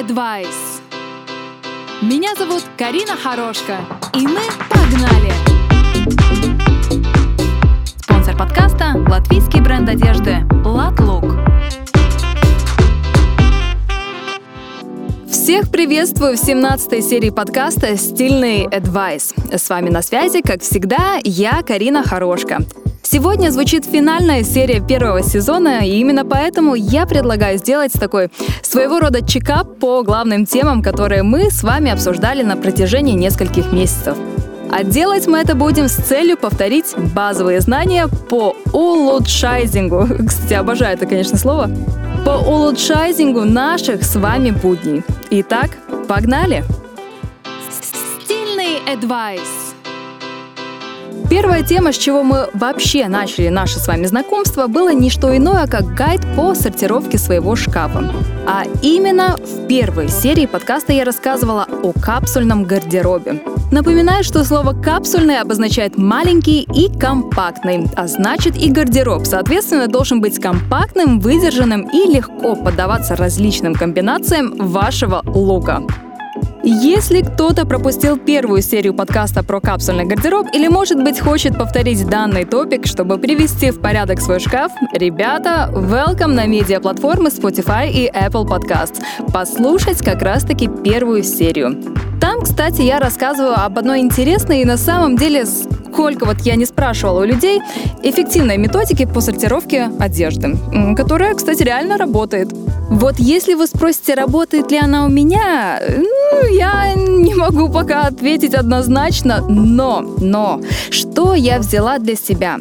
Advice. Меня зовут Карина Хорошка, и мы погнали! Спонсор подкаста – латвийский бренд одежды «Латлук». Всех приветствую в 17 серии подкаста «Стильный Advice». С вами на связи, как всегда, я, Карина Хорошка. Сегодня звучит финальная серия первого сезона, и именно поэтому я предлагаю сделать такой своего рода чекап по главным темам, которые мы с вами обсуждали на протяжении нескольких месяцев. А делать мы это будем с целью повторить базовые знания по улучшайзингу. Кстати, обожаю это, конечно, слово. По улучшайзингу наших с вами будней. Итак, погнали! Стильный advice. Первая тема, с чего мы вообще начали наше с вами знакомство, было не что иное, как гайд по сортировке своего шкафа. А именно в первой серии подкаста я рассказывала о капсульном гардеробе. Напоминаю, что слово «капсульный» обозначает «маленький» и «компактный», а значит и гардероб, соответственно, должен быть компактным, выдержанным и легко поддаваться различным комбинациям вашего лука. Если кто-то пропустил первую серию подкаста про капсульный гардероб или, может быть, хочет повторить данный топик, чтобы привести в порядок свой шкаф, ребята, welcome на медиаплатформы Spotify и Apple Podcasts. Послушать как раз-таки первую серию. Там, кстати, я рассказываю об одной интересной и на самом деле сколько вот я не спрашивала у людей, эффективной методики по сортировке одежды, которая, кстати, реально работает. Вот если вы спросите, работает ли она у меня, я не могу пока ответить однозначно, но, но, что я взяла для себя?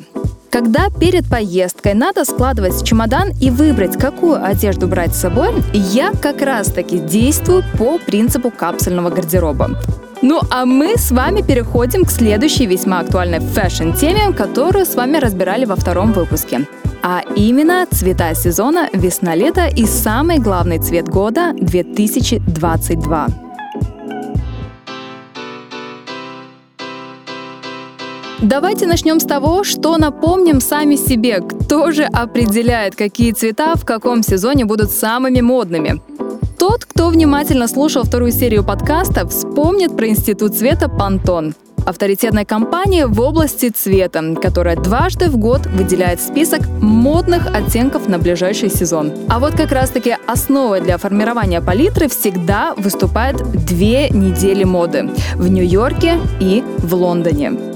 Когда перед поездкой надо складывать чемодан и выбрать, какую одежду брать с собой, я как раз-таки действую по принципу капсульного гардероба. Ну а мы с вами переходим к следующей весьма актуальной фэшн-теме, которую с вами разбирали во втором выпуске. А именно цвета сезона весна-лето и самый главный цвет года 2022. Давайте начнем с того, что напомним сами себе, кто же определяет, какие цвета в каком сезоне будут самыми модными. Тот, кто внимательно слушал вторую серию подкаста, вспомнит про Институт цвета «Пантон» авторитетной компании в области цвета, которая дважды в год выделяет список модных оттенков на ближайший сезон. А вот как раз-таки основой для формирования палитры всегда выступает две недели моды в Нью-Йорке и в Лондоне.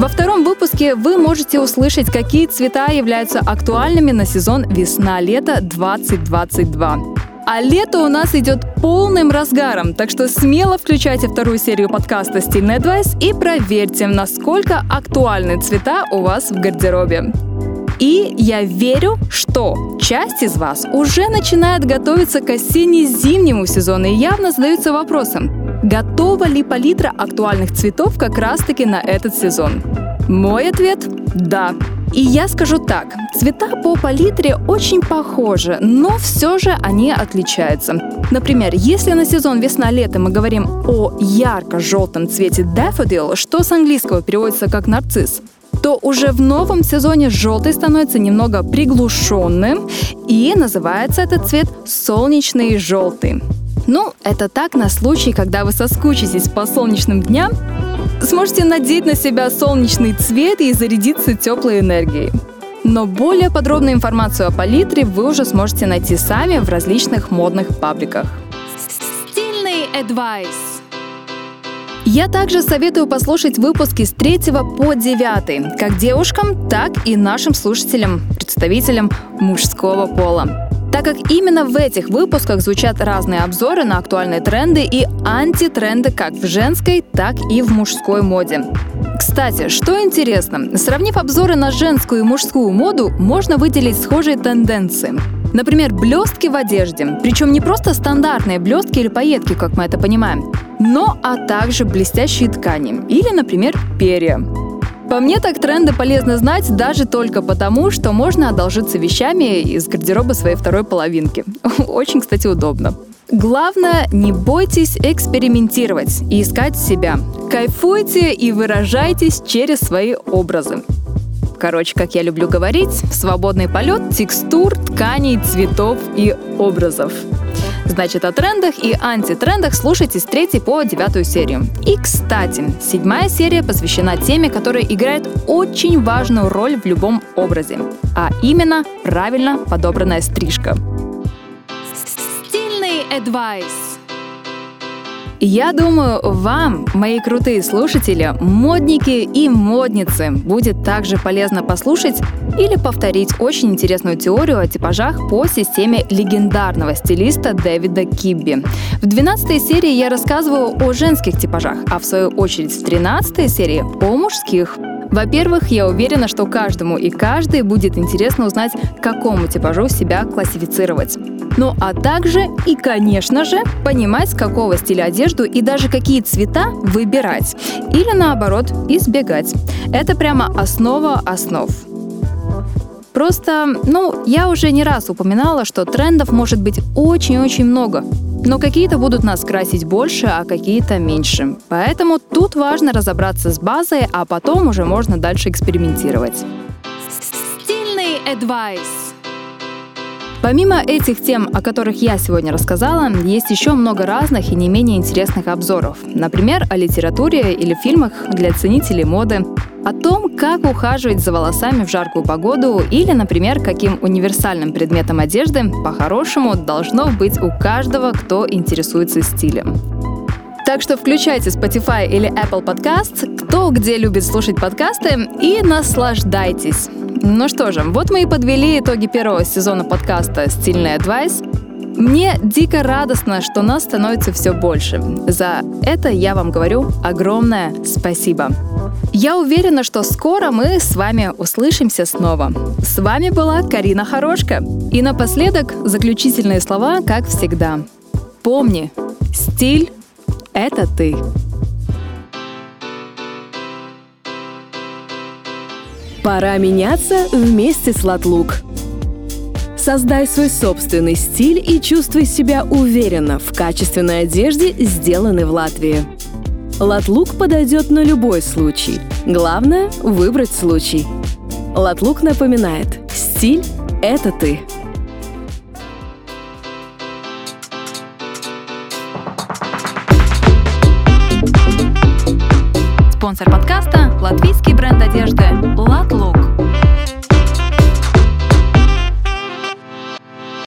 Во втором выпуске вы можете услышать, какие цвета являются актуальными на сезон весна-лето 2022. А лето у нас идет полным разгаром, так что смело включайте вторую серию подкаста «Стильный Advice» и проверьте, насколько актуальны цвета у вас в гардеробе. И я верю, что часть из вас уже начинает готовиться к осенне-зимнему сезону и явно задаются вопросом, готова ли палитра актуальных цветов как раз-таки на этот сезон? Мой ответ – да. И я скажу так, цвета по палитре очень похожи, но все же они отличаются. Например, если на сезон весна-лето мы говорим о ярко-желтом цвете daffodil, что с английского переводится как нарцисс, то уже в новом сезоне желтый становится немного приглушенным и называется этот цвет солнечный желтый. Ну, это так на случай, когда вы соскучитесь по солнечным дням сможете надеть на себя солнечный цвет и зарядиться теплой энергией. Но более подробную информацию о палитре вы уже сможете найти сами в различных модных пабликах. Стильный advice. Я также советую послушать выпуски с 3 по 9, как девушкам, так и нашим слушателям, представителям мужского пола так как именно в этих выпусках звучат разные обзоры на актуальные тренды и антитренды как в женской, так и в мужской моде. Кстати, что интересно, сравнив обзоры на женскую и мужскую моду, можно выделить схожие тенденции. Например, блестки в одежде. Причем не просто стандартные блестки или пайетки, как мы это понимаем, но а также блестящие ткани или, например, перья. По мне так тренды полезно знать даже только потому, что можно одолжиться вещами из гардероба своей второй половинки. Очень, кстати, удобно. Главное, не бойтесь экспериментировать и искать себя. Кайфуйте и выражайтесь через свои образы. Короче, как я люблю говорить, свободный полет текстур, тканей, цветов и образов. Значит, о трендах и антитрендах слушайте с 3 по 9 серию. И, кстати, седьмая серия посвящена теме, которая играет очень важную роль в любом образе, а именно правильно подобранная стрижка. Стильный адвайс. Я думаю, вам, мои крутые слушатели, модники и модницы, будет также полезно послушать или повторить очень интересную теорию о типажах по системе легендарного стилиста Дэвида Кибби. В 12 серии я рассказываю о женских типажах, а в свою очередь в 13 серии о мужских. Во-первых, я уверена, что каждому и каждой будет интересно узнать, какому типажу себя классифицировать. Ну а также и, конечно же, понимать, какого стиля одежду и даже какие цвета выбирать. Или наоборот, избегать. Это прямо основа основ. Просто, ну, я уже не раз упоминала, что трендов может быть очень-очень много. Но какие-то будут нас красить больше, а какие-то меньше. Поэтому тут важно разобраться с базой, а потом уже можно дальше экспериментировать. Стильный адвайс. Помимо этих тем, о которых я сегодня рассказала, есть еще много разных и не менее интересных обзоров. Например, о литературе или фильмах для ценителей моды, о том, как ухаживать за волосами в жаркую погоду или, например, каким универсальным предметом одежды по-хорошему должно быть у каждого, кто интересуется стилем. Так что включайте Spotify или Apple Podcast, кто где любит слушать подкасты, и наслаждайтесь. Ну что же, вот мы и подвели итоги первого сезона подкаста «Стильный адвайс». Мне дико радостно, что нас становится все больше. За это я вам говорю огромное спасибо. Я уверена, что скоро мы с вами услышимся снова. С вами была Карина Хорошка. И напоследок заключительные слова, как всегда. Помни, стиль — это ты. Пора меняться вместе с Латлук. Создай свой собственный стиль и чувствуй себя уверенно в качественной одежде, сделанной в Латвии. Латлук подойдет на любой случай. Главное – выбрать случай. Латлук напоминает – стиль – это ты. Спонсор подкаста – латвийский бренд одежды «Латлук».